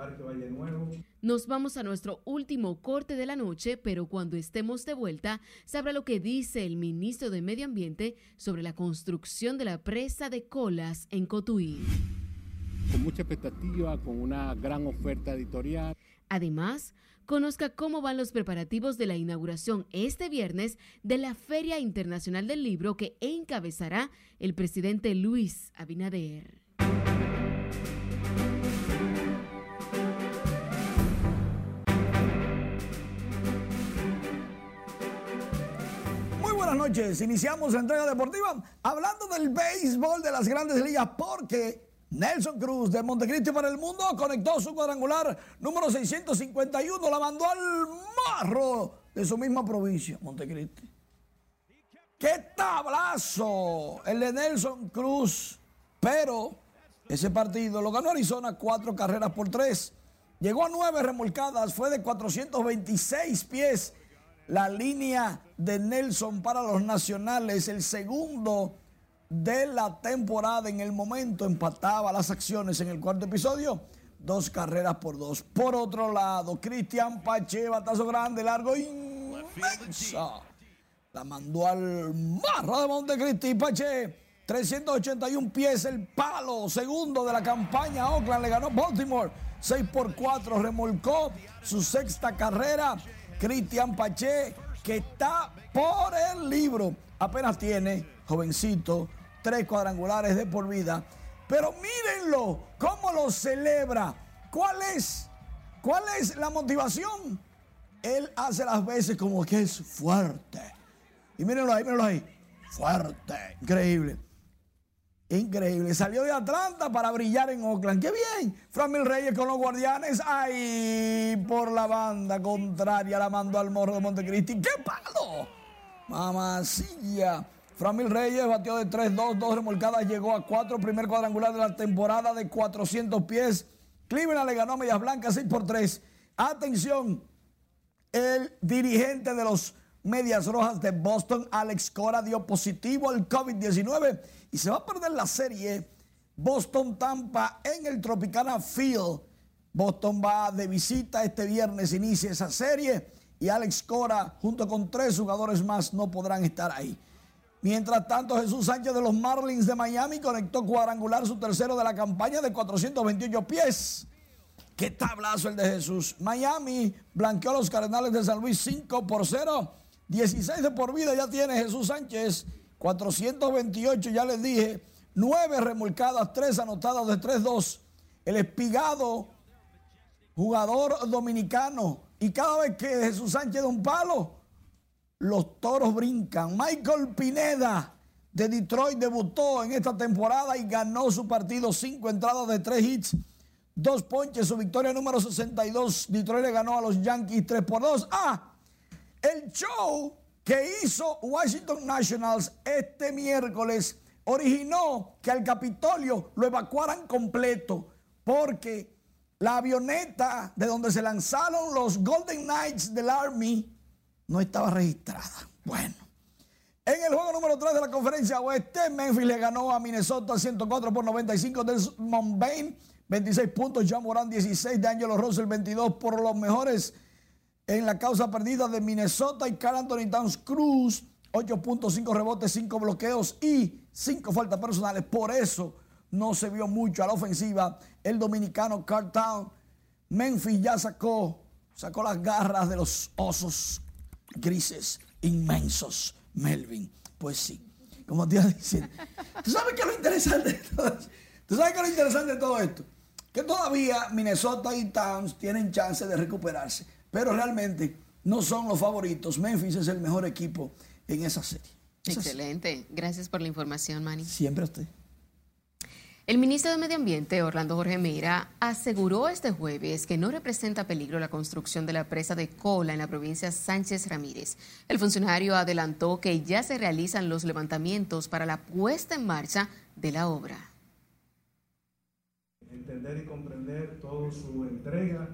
Parque Valle Nuevo. Nos vamos a nuestro último corte de la noche, pero cuando estemos de vuelta, sabrá lo que dice el ministro de Medio Ambiente sobre la construcción de la presa de Colas en Cotuí. Con mucha expectativa, con una gran oferta editorial. Además, conozca cómo van los preparativos de la inauguración este viernes de la Feria Internacional del Libro que encabezará el presidente Luis Abinader. Buenas noches. Iniciamos la entrega deportiva hablando del béisbol de las grandes ligas porque Nelson Cruz de Montecristi para el Mundo conectó su cuadrangular número 651, la mandó al marro de su misma provincia, Montecristi. ¡Qué tablazo! El de Nelson Cruz. Pero ese partido lo ganó Arizona cuatro carreras por tres. Llegó a nueve remolcadas, fue de 426 pies la línea de Nelson para los nacionales, el segundo de la temporada en el momento, empataba las acciones en el cuarto episodio, dos carreras por dos. Por otro lado, Cristian Pache, batazo grande, largo, inmensa. La mandó al marro de Montecristi, Pache. 381 pies, el palo segundo de la campaña. Oakland le ganó Baltimore 6 por 4, remolcó su sexta carrera Cristian Pache, que está por el libro. Apenas tiene, jovencito, tres cuadrangulares de por vida. Pero mírenlo, cómo lo celebra. ¿Cuál es? ¿Cuál es la motivación? Él hace las veces como que es fuerte. Y mírenlo ahí, mírenlo ahí. Fuerte, increíble. Increíble. Salió de Atlanta para brillar en Oakland. ¡Qué bien! Framil Reyes con los guardianes. ¡Ay! Por la banda contraria la mandó al morro de Montecristi. ¡Qué palo! Mamacilla. Framil Reyes batió de 3-2, dos remolcadas, llegó a 4, primer cuadrangular de la temporada de 400 pies. Cleveland le ganó a Medias Blancas 6 por 3. Atención, el dirigente de los Medias Rojas de Boston, Alex Cora, dio positivo al COVID-19 y se va a perder la serie Boston-Tampa en el Tropicana Field. Boston va de visita este viernes, inicia esa serie y Alex Cora junto con tres jugadores más no podrán estar ahí. Mientras tanto, Jesús Sánchez de los Marlins de Miami conectó cuadrangular su tercero de la campaña de 428 pies. Qué tablazo el de Jesús. Miami blanqueó a los Cardenales de San Luis 5 por 0. 16 de por vida ya tiene Jesús Sánchez. 428, ya les dije. 9 remolcadas, 3 anotadas de 3-2. El espigado, jugador dominicano. Y cada vez que Jesús Sánchez da un palo, los toros brincan. Michael Pineda de Detroit debutó en esta temporada y ganó su partido. 5 entradas de 3 hits. Dos ponches, su victoria número 62. Detroit le ganó a los Yankees 3 por 2. Ah, el show que hizo Washington Nationals este miércoles originó que al Capitolio lo evacuaran completo porque la avioneta de donde se lanzaron los Golden Knights del Army no estaba registrada. Bueno, En el juego número 3 de la conferencia oeste, Memphis le ganó a Minnesota 104 por 95 del Bain, 26 puntos, John Moran 16, de Angelo Russell 22 por los mejores en la causa perdida de Minnesota y Carl Anthony Towns Cruz, 8.5 rebotes, 5 bloqueos y 5 faltas personales. Por eso no se vio mucho a la ofensiva el dominicano Carl Town. Memphis ya sacó, sacó las garras de los osos grises inmensos Melvin. Pues sí, como te iba decir. ¿Tú sabes qué es lo interesante de todo esto? ¿Tú sabes qué es lo interesante de todo esto? Que todavía Minnesota y Towns tienen chance de recuperarse, pero realmente no son los favoritos. Memphis es el mejor equipo en esa serie. Excelente. Gracias por la información, Manny. Siempre a usted. El ministro de Medio Ambiente, Orlando Jorge Mira, aseguró este jueves que no representa peligro la construcción de la presa de Cola en la provincia Sánchez Ramírez. El funcionario adelantó que ya se realizan los levantamientos para la puesta en marcha de la obra. Entender y comprender toda su entrega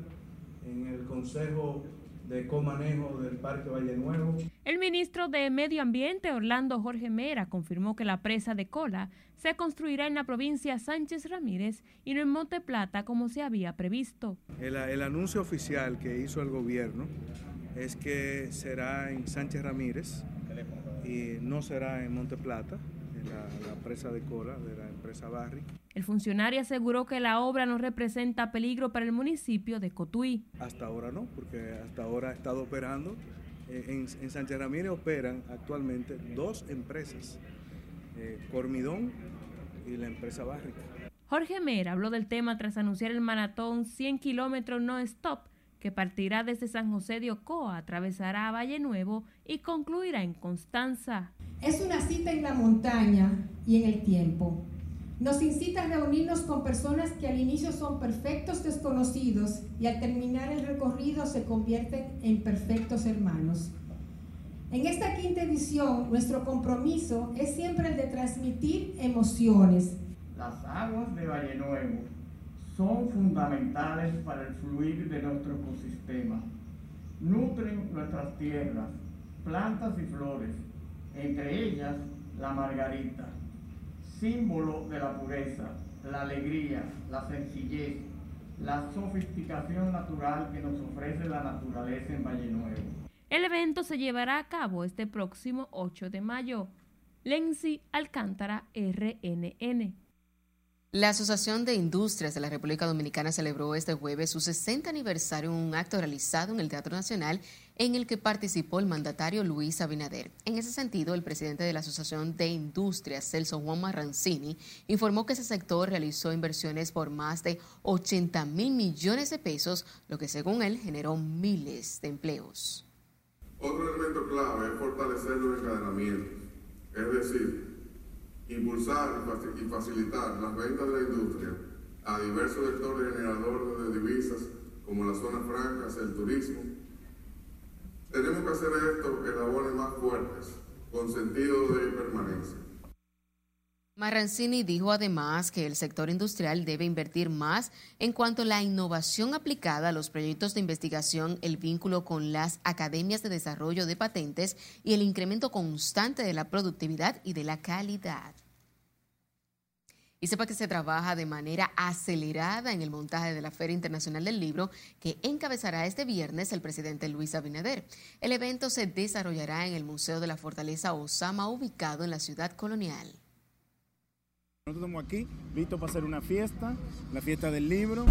en el Consejo de comanejo del Parque Valle Nuevo. El ministro de Medio Ambiente, Orlando Jorge Mera, confirmó que la presa de Cola se construirá en la provincia Sánchez Ramírez y no en Monte Plata como se había previsto. El, el anuncio oficial que hizo el gobierno es que será en Sánchez Ramírez y no será en Monte Plata, la, la presa de Cola de la empresa Barry. El funcionario aseguró que la obra no representa peligro para el municipio de Cotuí. Hasta ahora no, porque hasta ahora ha estado operando. Eh, En, en Sánchez Ramírez operan actualmente dos empresas, eh, Cormidón y la empresa Bárrica. Jorge Mera habló del tema tras anunciar el maratón 100 kilómetros no stop que partirá desde San José de Ocoa, atravesará Valle Nuevo y concluirá en Constanza. Es una cita en la montaña y en el tiempo. Nos incita a reunirnos con personas que al inicio son perfectos desconocidos y al terminar el recorrido se convierten en perfectos hermanos. En esta quinta edición, nuestro compromiso es siempre el de transmitir emociones. Las aguas de Valle Nuevo son fundamentales para el fluir de nuestro ecosistema. Nutren nuestras tierras, plantas y flores, entre ellas la margarita símbolo de la pureza, la alegría, la sencillez, la sofisticación natural que nos ofrece la naturaleza en Valle Nuevo. El evento se llevará a cabo este próximo 8 de mayo. Lenzi Alcántara, RNN. La Asociación de Industrias de la República Dominicana celebró este jueves su 60 aniversario en un acto realizado en el Teatro Nacional en el que participó el mandatario Luis Abinader. En ese sentido, el presidente de la Asociación de Industrias, Celso Juan Marrancini, informó que ese sector realizó inversiones por más de 80 mil millones de pesos, lo que según él generó miles de empleos. Otro elemento clave es fortalecer los encadenamientos, es decir, impulsar y facilitar las ventas de la industria a diversos sectores generadores de divisas como las zonas francas, el turismo. Tenemos que hacer esto en labores más fuertes, con sentido de permanencia. Marrancini dijo además que el sector industrial debe invertir más en cuanto a la innovación aplicada a los proyectos de investigación, el vínculo con las academias de desarrollo de patentes y el incremento constante de la productividad y de la calidad. Y sepa que se trabaja de manera acelerada en el montaje de la Feria Internacional del Libro que encabezará este viernes el presidente Luis Abinader. El evento se desarrollará en el Museo de la Fortaleza Osama, ubicado en la ciudad colonial. Nosotros estamos aquí, listos para hacer una fiesta, la fiesta del libro.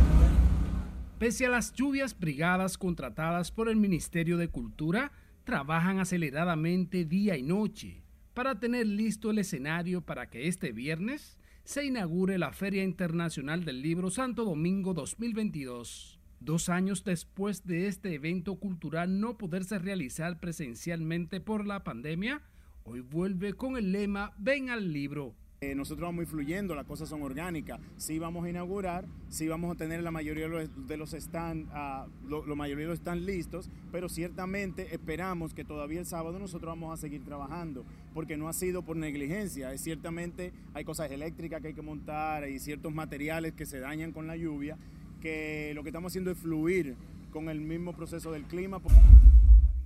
Pese a las lluvias, brigadas contratadas por el Ministerio de Cultura trabajan aceleradamente día y noche para tener listo el escenario para que este viernes se inaugure la Feria Internacional del Libro Santo Domingo 2022. Dos años después de este evento cultural no poderse realizar presencialmente por la pandemia, hoy vuelve con el lema Ven al libro. Eh, nosotros vamos influyendo, las cosas son orgánicas. Sí vamos a inaugurar, sí vamos a tener la mayoría de los, stand, uh, lo, lo, mayoría de los stand listos, pero ciertamente esperamos que todavía el sábado nosotros vamos a seguir trabajando, porque no ha sido por negligencia. Es ciertamente hay cosas eléctricas que hay que montar, hay ciertos materiales que se dañan con la lluvia, que lo que estamos haciendo es fluir con el mismo proceso del clima.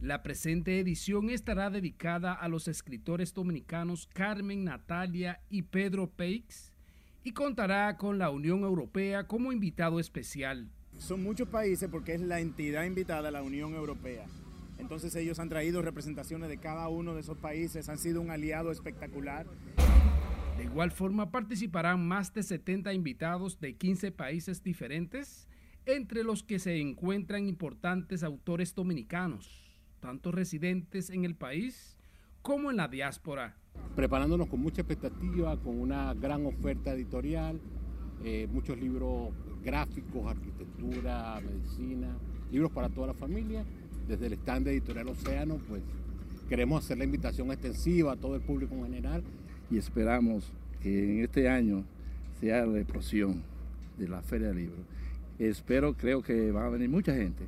La presente edición estará dedicada a los escritores dominicanos Carmen Natalia y Pedro Peix y contará con la Unión Europea como invitado especial. Son muchos países porque es la entidad invitada a la Unión Europea. Entonces ellos han traído representaciones de cada uno de esos países, han sido un aliado espectacular. De igual forma participarán más de 70 invitados de 15 países diferentes, entre los que se encuentran importantes autores dominicanos tanto residentes en el país como en la diáspora. Preparándonos con mucha expectativa, con una gran oferta editorial, eh, muchos libros gráficos, arquitectura, medicina, libros para toda la familia. Desde el stand Editorial Océano, pues queremos hacer la invitación extensiva a todo el público en general. Y esperamos que en este año sea la explosión de la Feria del Libro. Espero, creo que va a venir mucha gente.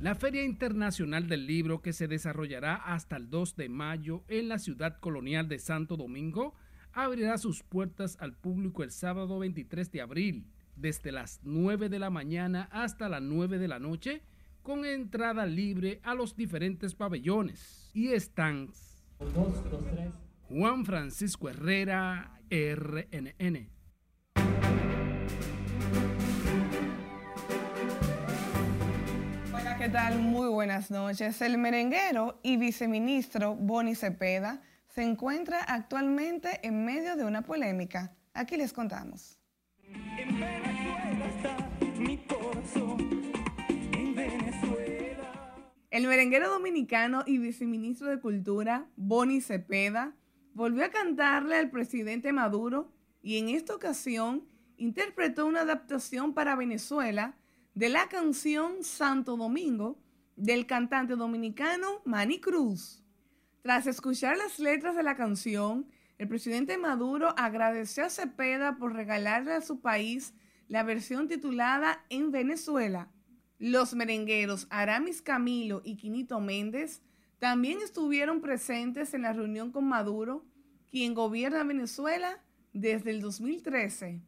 La Feria Internacional del Libro, que se desarrollará hasta el 2 de mayo en la ciudad colonial de Santo Domingo, abrirá sus puertas al público el sábado 23 de abril, desde las 9 de la mañana hasta las 9 de la noche, con entrada libre a los diferentes pabellones y stands. Juan Francisco Herrera, RNN. ¿Qué tal? Muy buenas noches. El merenguero y viceministro Boni Cepeda se encuentra actualmente en medio de una polémica. Aquí les contamos. En Venezuela está mi corazón. En Venezuela. El merenguero dominicano y viceministro de Cultura, Boni Cepeda, volvió a cantarle al presidente Maduro y en esta ocasión interpretó una adaptación para Venezuela de la canción Santo Domingo del cantante dominicano Manny Cruz. Tras escuchar las letras de la canción, el presidente Maduro agradeció a Cepeda por regalarle a su país la versión titulada En Venezuela. Los merengueros Aramis Camilo y Quinito Méndez también estuvieron presentes en la reunión con Maduro, quien gobierna Venezuela desde el 2013.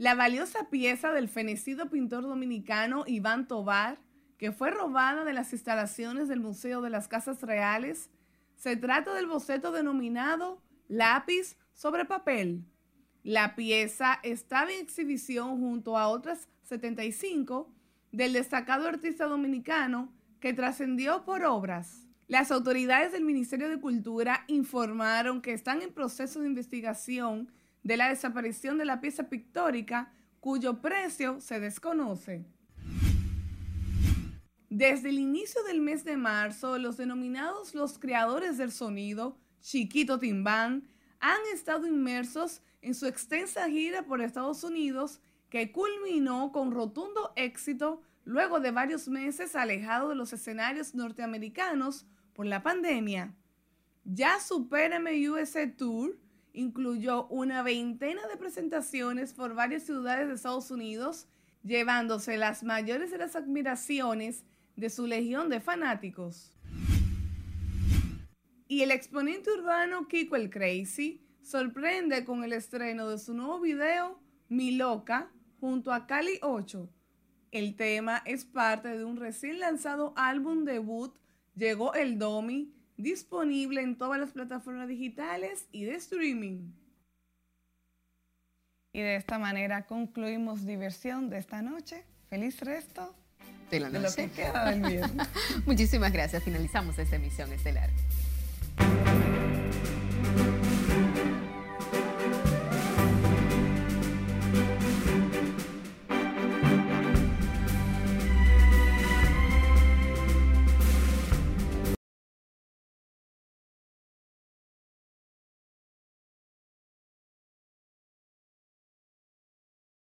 La valiosa pieza del fenecido pintor dominicano Iván Tobar, que fue robada de las instalaciones del Museo de las Casas Reales, se trata del boceto denominado Lápiz sobre papel. La pieza estaba en exhibición junto a otras 75 del destacado artista dominicano que trascendió por obras. Las autoridades del Ministerio de Cultura informaron que están en proceso de investigación de la desaparición de la pieza pictórica cuyo precio se desconoce. Desde el inicio del mes de marzo, los denominados los creadores del sonido, Chiquito Timbán, han estado inmersos en su extensa gira por Estados Unidos que culminó con rotundo éxito luego de varios meses alejado de los escenarios norteamericanos por la pandemia. Ya su PRM USA Tour incluyó una veintena de presentaciones por varias ciudades de Estados Unidos, llevándose las mayores de las admiraciones de su legión de fanáticos. Y el exponente urbano Kiko el Crazy sorprende con el estreno de su nuevo video Mi Loca junto a Cali 8. El tema es parte de un recién lanzado álbum debut Llegó el Domi disponible en todas las plataformas digitales y de streaming. Y de esta manera concluimos diversión de esta noche. Feliz resto de la noche. lo que queda del viernes. Muchísimas gracias. Finalizamos esta emisión estelar.